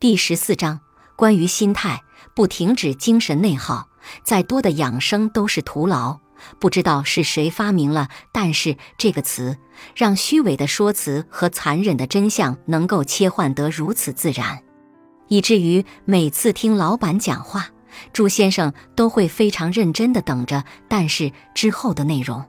第十四章关于心态，不停止精神内耗，再多的养生都是徒劳。不知道是谁发明了“但是”这个词，让虚伪的说辞和残忍的真相能够切换得如此自然，以至于每次听老板讲话，祝先生都会非常认真地等着“但是”之后的内容。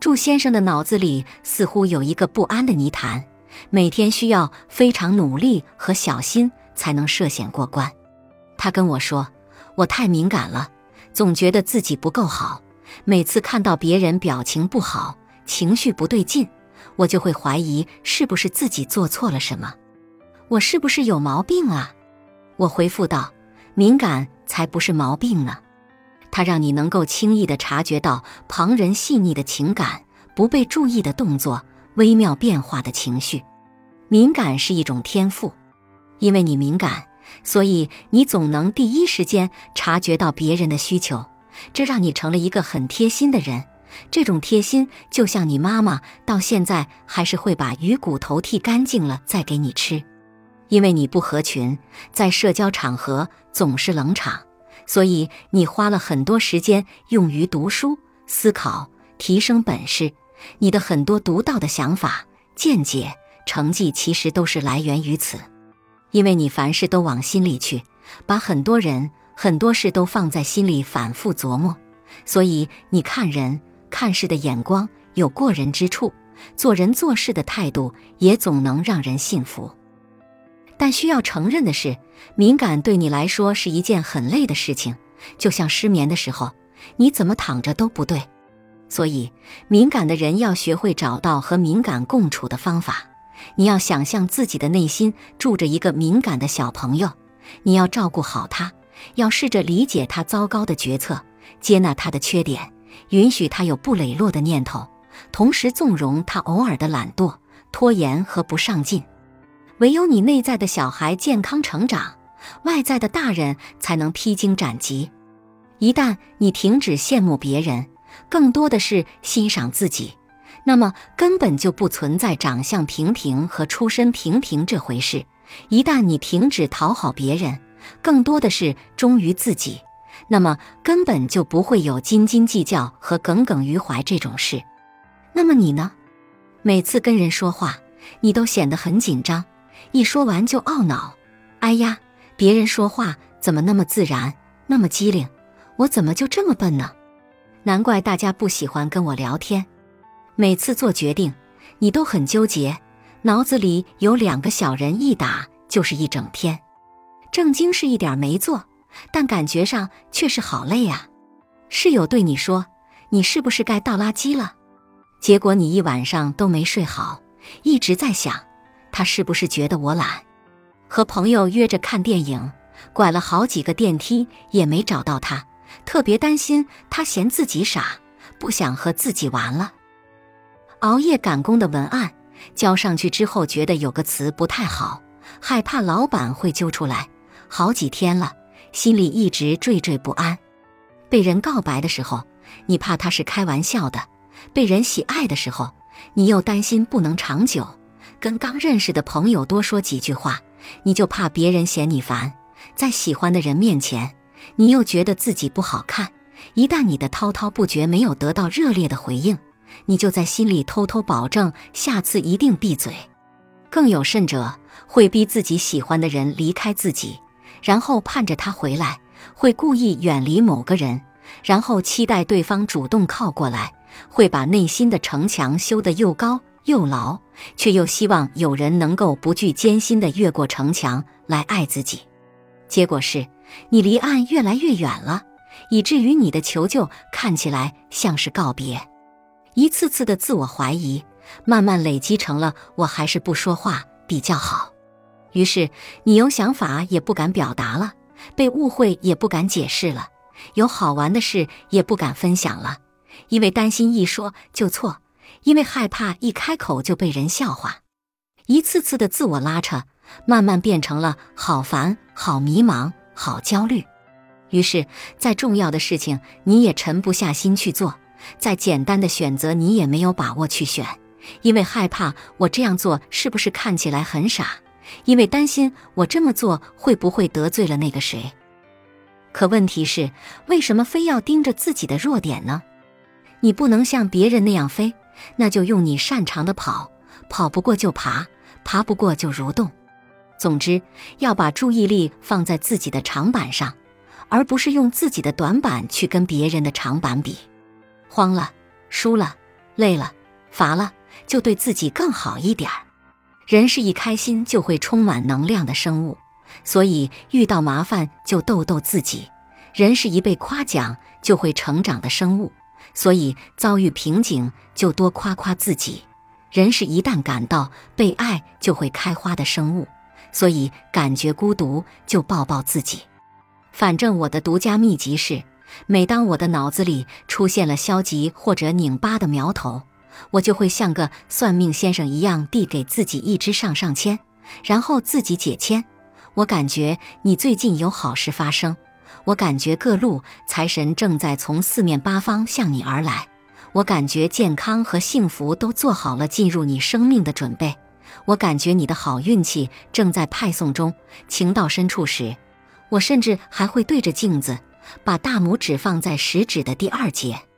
祝先生的脑子里似乎有一个不安的泥潭，每天需要非常努力和小心。才能涉险过关。他跟我说：“我太敏感了，总觉得自己不够好。每次看到别人表情不好、情绪不对劲，我就会怀疑是不是自己做错了什么。我是不是有毛病啊？”我回复道：“敏感才不是毛病呢。它让你能够轻易地察觉到旁人细腻的情感、不被注意的动作、微妙变化的情绪。敏感是一种天赋。”因为你敏感，所以你总能第一时间察觉到别人的需求，这让你成了一个很贴心的人。这种贴心，就像你妈妈到现在还是会把鱼骨头剔干净了再给你吃。因为你不合群，在社交场合总是冷场，所以你花了很多时间用于读书、思考、提升本事。你的很多独到的想法、见解、成绩，其实都是来源于此。因为你凡事都往心里去，把很多人、很多事都放在心里反复琢磨，所以你看人、看事的眼光有过人之处，做人做事的态度也总能让人信服。但需要承认的是，敏感对你来说是一件很累的事情，就像失眠的时候，你怎么躺着都不对。所以，敏感的人要学会找到和敏感共处的方法。你要想象自己的内心住着一个敏感的小朋友，你要照顾好他，要试着理解他糟糕的决策，接纳他的缺点，允许他有不磊落的念头，同时纵容他偶尔的懒惰、拖延和不上进。唯有你内在的小孩健康成长，外在的大人才能披荆斩棘。一旦你停止羡慕别人，更多的是欣赏自己。那么根本就不存在长相平平和出身平平这回事。一旦你停止讨好别人，更多的是忠于自己，那么根本就不会有斤斤计较和耿耿于怀这种事。那么你呢？每次跟人说话，你都显得很紧张，一说完就懊恼。哎呀，别人说话怎么那么自然，那么机灵，我怎么就这么笨呢？难怪大家不喜欢跟我聊天。每次做决定，你都很纠结，脑子里有两个小人一打就是一整天。正经事一点没做，但感觉上却是好累啊。室友对你说：“你是不是该倒垃圾了？”结果你一晚上都没睡好，一直在想，他是不是觉得我懒？和朋友约着看电影，拐了好几个电梯也没找到他，特别担心他嫌自己傻，不想和自己玩了。熬夜赶工的文案交上去之后，觉得有个词不太好，害怕老板会揪出来。好几天了，心里一直惴惴不安。被人告白的时候，你怕他是开玩笑的；被人喜爱的时候，你又担心不能长久。跟刚认识的朋友多说几句话，你就怕别人嫌你烦。在喜欢的人面前，你又觉得自己不好看。一旦你的滔滔不绝没有得到热烈的回应，你就在心里偷偷保证，下次一定闭嘴。更有甚者，会逼自己喜欢的人离开自己，然后盼着他回来；会故意远离某个人，然后期待对方主动靠过来；会把内心的城墙修得又高又牢，却又希望有人能够不惧艰辛地越过城墙来爱自己。结果是，你离岸越来越远了，以至于你的求救看起来像是告别。一次次的自我怀疑，慢慢累积成了我还是不说话比较好。于是你有想法也不敢表达了，被误会也不敢解释了，有好玩的事也不敢分享了，因为担心一说就错，因为害怕一开口就被人笑话。一次次的自我拉扯，慢慢变成了好烦、好迷茫、好焦虑。于是，再重要的事情你也沉不下心去做。再简单的选择，你也没有把握去选，因为害怕我这样做是不是看起来很傻？因为担心我这么做会不会得罪了那个谁。可问题是，为什么非要盯着自己的弱点呢？你不能像别人那样飞，那就用你擅长的跑，跑不过就爬，爬不过就蠕动。总之，要把注意力放在自己的长板上，而不是用自己的短板去跟别人的长板比。慌了、输了、累了、乏了，就对自己更好一点儿。人是一开心就会充满能量的生物。所以遇到麻烦就逗逗自己，人是一被夸奖就会成长的生物，所以遭遇瓶颈就多夸夸自己。人是一旦感到被爱就会开花的生物，所以感觉孤独就抱抱自己。反正我的独家秘籍是，每当我的脑子里出现了消极或者拧巴的苗头，我就会像个算命先生一样递给自己一支上上签，然后自己解签。我感觉你最近有好事发生，我感觉各路财神正在从四面八方向你而来，我感觉健康和幸福都做好了进入你生命的准备，我感觉你的好运气正在派送中。情到深处时，我甚至还会对着镜子，把大拇指放在食指的第二节。